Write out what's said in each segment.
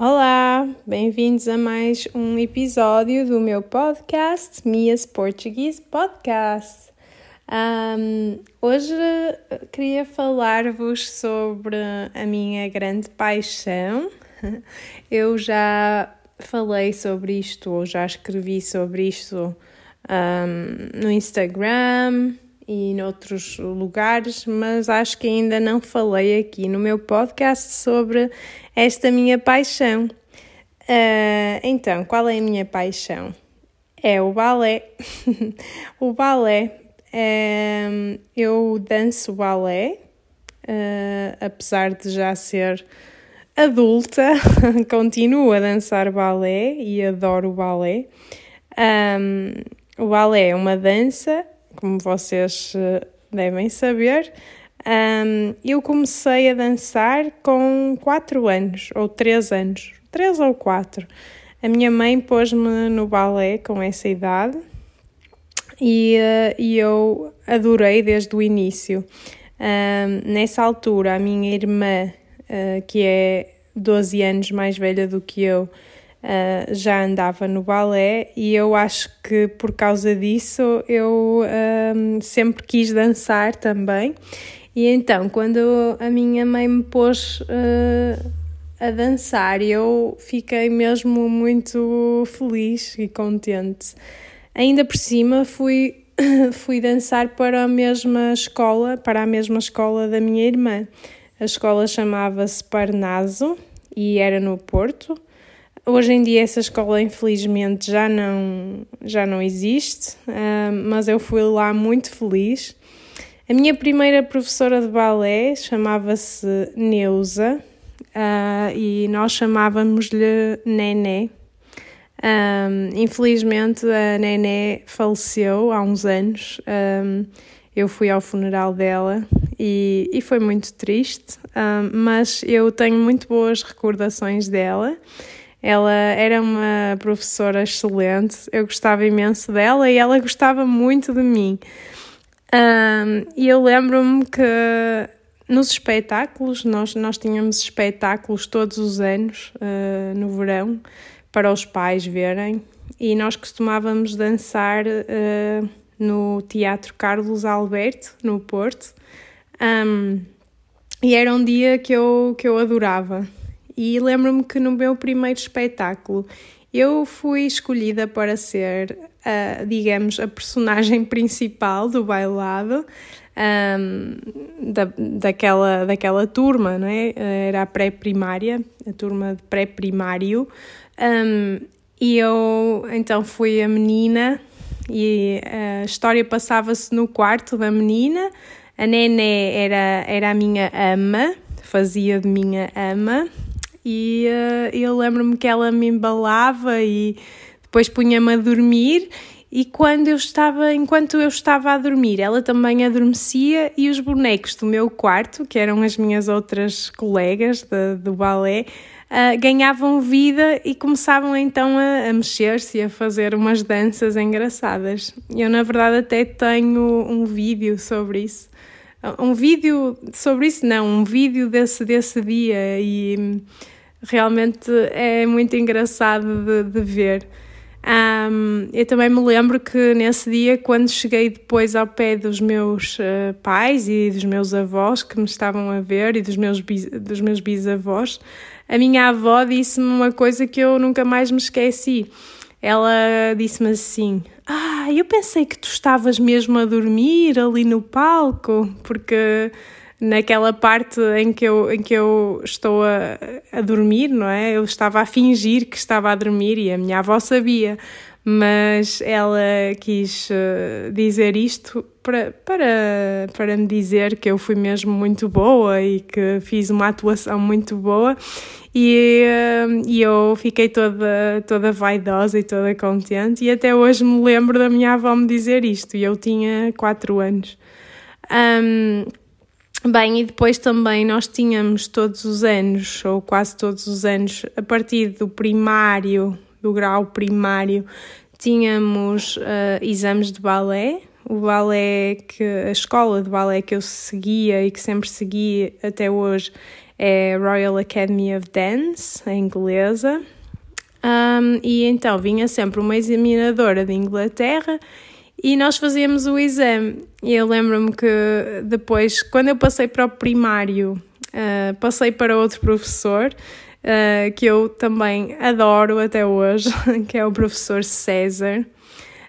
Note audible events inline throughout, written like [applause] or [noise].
Olá, bem-vindos a mais um episódio do meu podcast, Mia's Portuguese Podcast. Um, hoje queria falar-vos sobre a minha grande paixão. [laughs] Eu já falei sobre isto, ou já escrevi sobre isto um, no Instagram e noutros lugares, mas acho que ainda não falei aqui no meu podcast sobre esta minha paixão. Uh, então, qual é a minha paixão? É o balé. [laughs] o balé. Uh, eu danço balé, uh, apesar de já ser adulta, [laughs] continuo a dançar balé e adoro o balé. Um, o balé é uma dança como vocês eh, devem saber, um, eu comecei a dançar com 4 anos, ou 3 anos, 3 ou 4. A minha mãe pôs-me no balé com essa idade e, uh, e eu adorei desde o início. Um, nessa altura, a minha irmã, uh, que é 12 anos mais velha do que eu, uh, já andava no balé e eu acho que por causa disso eu uh, sempre quis dançar também. E então, quando a minha mãe me pôs uh, a dançar, eu fiquei mesmo muito feliz e contente. Ainda por cima, fui, [coughs] fui dançar para a mesma escola, para a mesma escola da minha irmã. A escola chamava-se Parnaso e era no Porto. Hoje em dia essa escola infelizmente já não, já não existe, uh, mas eu fui lá muito feliz. A minha primeira professora de balé chamava-se Neuza uh, e nós chamávamos-lhe Nené. Um, infelizmente a Nené faleceu há uns anos. Eu fui ao funeral dela e, e foi muito triste, mas eu tenho muito boas recordações dela ela era uma professora excelente, eu gostava imenso dela e ela gostava muito de mim. Um, e eu lembro-me que nos espetáculos, nós, nós tínhamos espetáculos todos os anos, uh, no verão, para os pais verem, e nós costumávamos dançar uh, no Teatro Carlos Alberto, no Porto. Um, e era um dia que eu, que eu adorava. E lembro-me que no meu primeiro espetáculo eu fui escolhida para ser, uh, digamos, a personagem [laughs] principal do bailado. Um, da, daquela, daquela turma, não é? Era a pré-primária, a turma de pré-primário, um, e eu então fui a menina e a história passava-se no quarto da menina. A Nené era, era a minha ama, fazia de minha ama, e uh, eu lembro-me que ela me embalava e depois punha-me a dormir e quando eu estava, enquanto eu estava a dormir, ela também adormecia e os bonecos do meu quarto, que eram as minhas outras colegas de, do balé, uh, ganhavam vida e começavam então a, a mexer-se e a fazer umas danças engraçadas. Eu, na verdade, até tenho um vídeo sobre isso. Um vídeo sobre isso, não, um vídeo desse, desse dia e realmente é muito engraçado de, de ver. Um, eu também me lembro que nesse dia, quando cheguei depois ao pé dos meus uh, pais e dos meus avós que me estavam a ver e dos meus, bis, dos meus bisavós, a minha avó disse-me uma coisa que eu nunca mais me esqueci. Ela disse-me assim: Ah, eu pensei que tu estavas mesmo a dormir ali no palco, porque naquela parte em que eu, em que eu estou a, a dormir, não é? Eu estava a fingir que estava a dormir e a minha avó sabia, mas ela quis uh, dizer isto para, para, para me dizer que eu fui mesmo muito boa e que fiz uma atuação muito boa e, uh, e eu fiquei toda, toda vaidosa e toda contente e até hoje me lembro da minha avó me dizer isto e eu tinha 4 anos. Um, Bem, e depois também nós tínhamos todos os anos, ou quase todos os anos, a partir do primário, do grau primário, tínhamos uh, exames de balé. O balé que a escola de balé que eu seguia e que sempre segui até hoje é Royal Academy of Dance, a inglesa. Um, e então vinha sempre uma examinadora de Inglaterra e nós fazíamos o exame. E eu lembro-me que depois, quando eu passei para o primário, uh, passei para outro professor. Uh, que eu também adoro até hoje, [laughs] que é o professor César.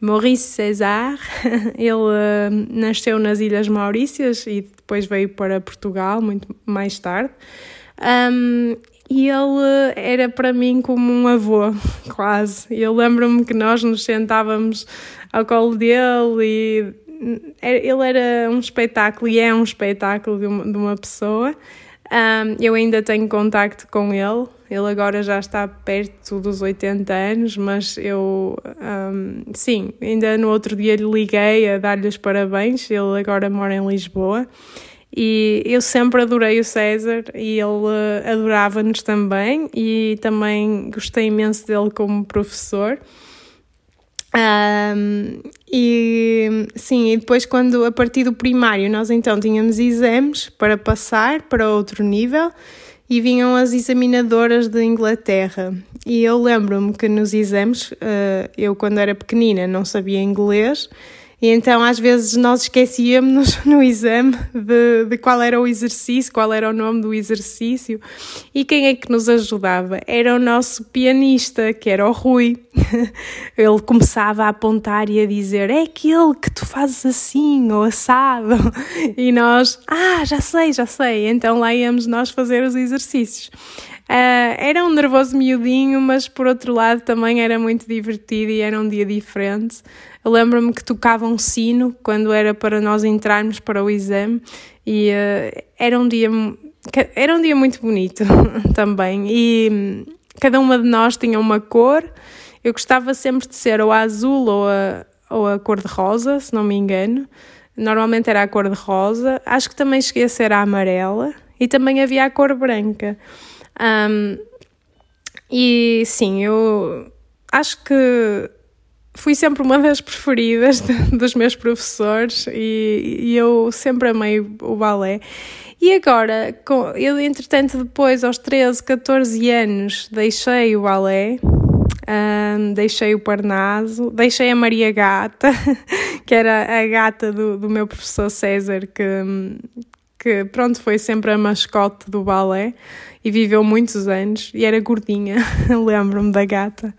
Maurice César, [laughs] ele uh, nasceu nas Ilhas Maurícias e depois veio para Portugal muito mais tarde. Um, e ele era para mim como um avô, [laughs] quase. Eu lembro-me que nós nos sentávamos ao colo dele e ele era um espetáculo e é um espetáculo de uma, de uma pessoa. Um, eu ainda tenho contacto com ele, ele agora já está perto dos 80 anos, mas eu, um, sim, ainda no outro dia lhe liguei a dar-lhe os parabéns, ele agora mora em Lisboa. E eu sempre adorei o César e ele adorava-nos também, e também gostei imenso dele como professor. Um, e sim, e depois quando a partir do primário nós então tínhamos exames para passar para outro nível e vinham as examinadoras de Inglaterra. E eu lembro-me que nos exames, uh, eu quando era pequenina não sabia inglês e então, às vezes, nós esquecíamos [laughs] no exame de, de qual era o exercício, qual era o nome do exercício. E quem é que nos ajudava? Era o nosso pianista, que era o Rui. [laughs] Ele começava a apontar e a dizer: É aquele que tu fazes assim, ou assado. [laughs] E nós, ah, já sei, já sei. Então lá íamos nós fazer os exercícios. Uh, era um nervoso miudinho, mas por outro lado também era muito divertido e era um dia diferente. Eu lembro-me que tocava um sino quando era para nós entrarmos para o exame e uh, era um dia era um dia muito bonito [laughs] também e hum, cada uma de nós tinha uma cor. Eu gostava sempre de ser ou a azul ou a, ou a cor de rosa, se não me engano. Normalmente era a cor de rosa. Acho que também cheguei a ser a amarela e também havia a cor branca. Um, e sim, eu acho que fui sempre uma das preferidas de, [laughs] dos meus professores e, e, eu sempre amei o balé. E agora, com, eu entretanto depois aos 13, 14 anos deixei o balé, um, deixei o Parnaso, deixei a Maria Gata, [laughs] que era a gata do, do meu professor César, que, que pronto, foi sempre a mascote do balé e viveu muitos anos e era gordinha, [laughs] lembro-me da gata.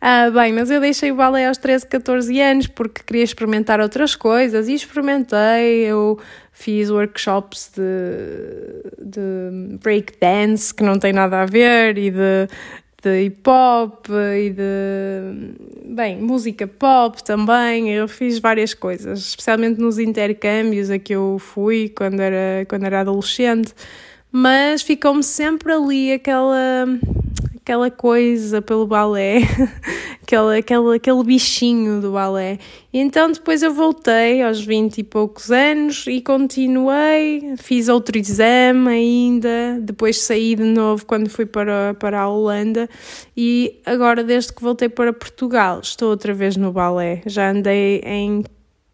Ah, bem, mas eu deixei o balé aos 13, 14 anos porque queria experimentar outras coisas e experimentei. Eu fiz workshops de, de break dance que não tem nada a ver e de de hip hop e de bem, música pop também. Eu fiz várias coisas, especialmente nos intercâmbios a que eu fui quando era, quando era adolescente, mas ficou-me sempre ali aquela aquela coisa pelo balé, [laughs] aquele, aquele, aquele bichinho do balé. E então depois eu voltei aos 20 e poucos anos e continuei, fiz outro exame ainda, depois saí de novo quando fui para, para a Holanda e agora desde que voltei para Portugal estou outra vez no balé. Já andei em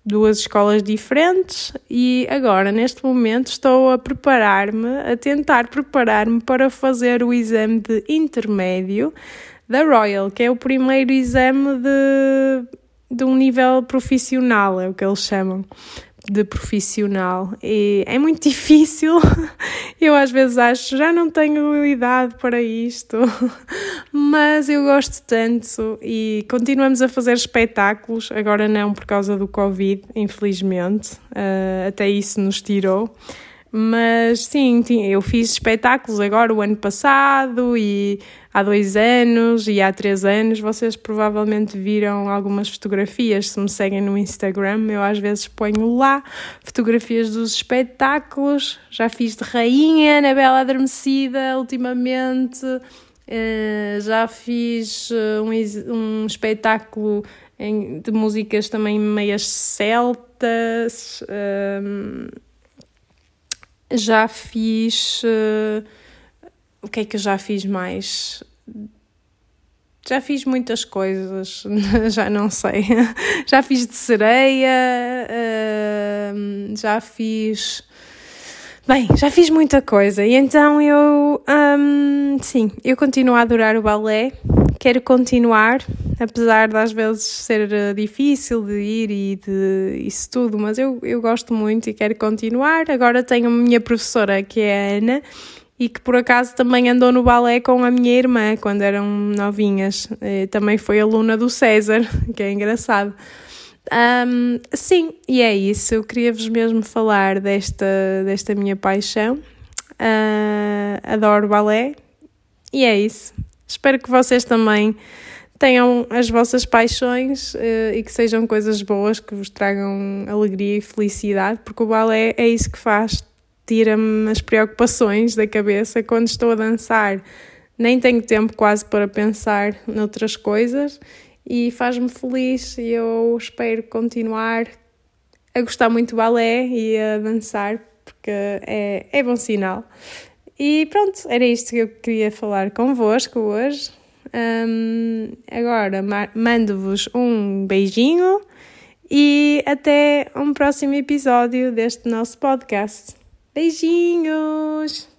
duas escolas diferentes e agora, neste momento, estou a preparar-me, a tentar preparar-me para fazer o exame de intermédio da Royal, que é o primeiro exame de, de um nível profissional, é o que eles chamam de profissional e é muito [laughs] difícil. Eu às vezes acho já não tenho idade para isto, mas eu gosto tanto e continuamos a fazer espetáculos. Agora não por causa do Covid, infelizmente, uh, até isso nos tirou. Mas sim, eu fiz espetáculos agora o ano passado e há dois anos e há três anos. Vocês provavelmente viram algumas fotografias. Se me seguem no Instagram, eu às vezes ponho lá fotografias dos espetáculos. Já fiz de Rainha, na Bela Adormecida, ultimamente. Uh, já fiz uh, um, um espetáculo de músicas também meias celtas. Uh, já fiz. Uh, o que é que eu já fiz mais? Já fiz muitas coisas, [laughs] já não sei. [laughs] Já fiz de sereia, uh, já fiz. Bem, já fiz muita coisa e então eu, um, sim, eu continuo a adorar o balé, quero continuar, apesar de às vezes ser eh, difícil de ir e de isso tudo, mas eu, eu gosto muito e quero continuar. Agora tenho a minha professora que é a Ana e que por acaso também andou no balé com a minha irmã quando eram novinhas. Eh, também foi aluna do César, [laughs] que é engraçado. Um, sim, e é isso. Eu queria-vos mesmo falar desta, desta minha paixão. Uh, adoro balé e é isso. Espero que vocês também tenham as vossas paixões uh, e que sejam coisas boas que vos tragam alegria e felicidade, porque o balé é isso que faz, tira-me as preocupações da cabeça quando estou a dançar. Nem tenho tempo quase para pensar noutras coisas e faz-me feliz e eu espero continuar a gostar muito do balé e a dançar porque é, é bom sinal. E pronto, era isto que eu queria falar convosco hoje. Um, agora mando-vos um beijinho e até um próximo episódio deste nosso podcast. Beijinhos!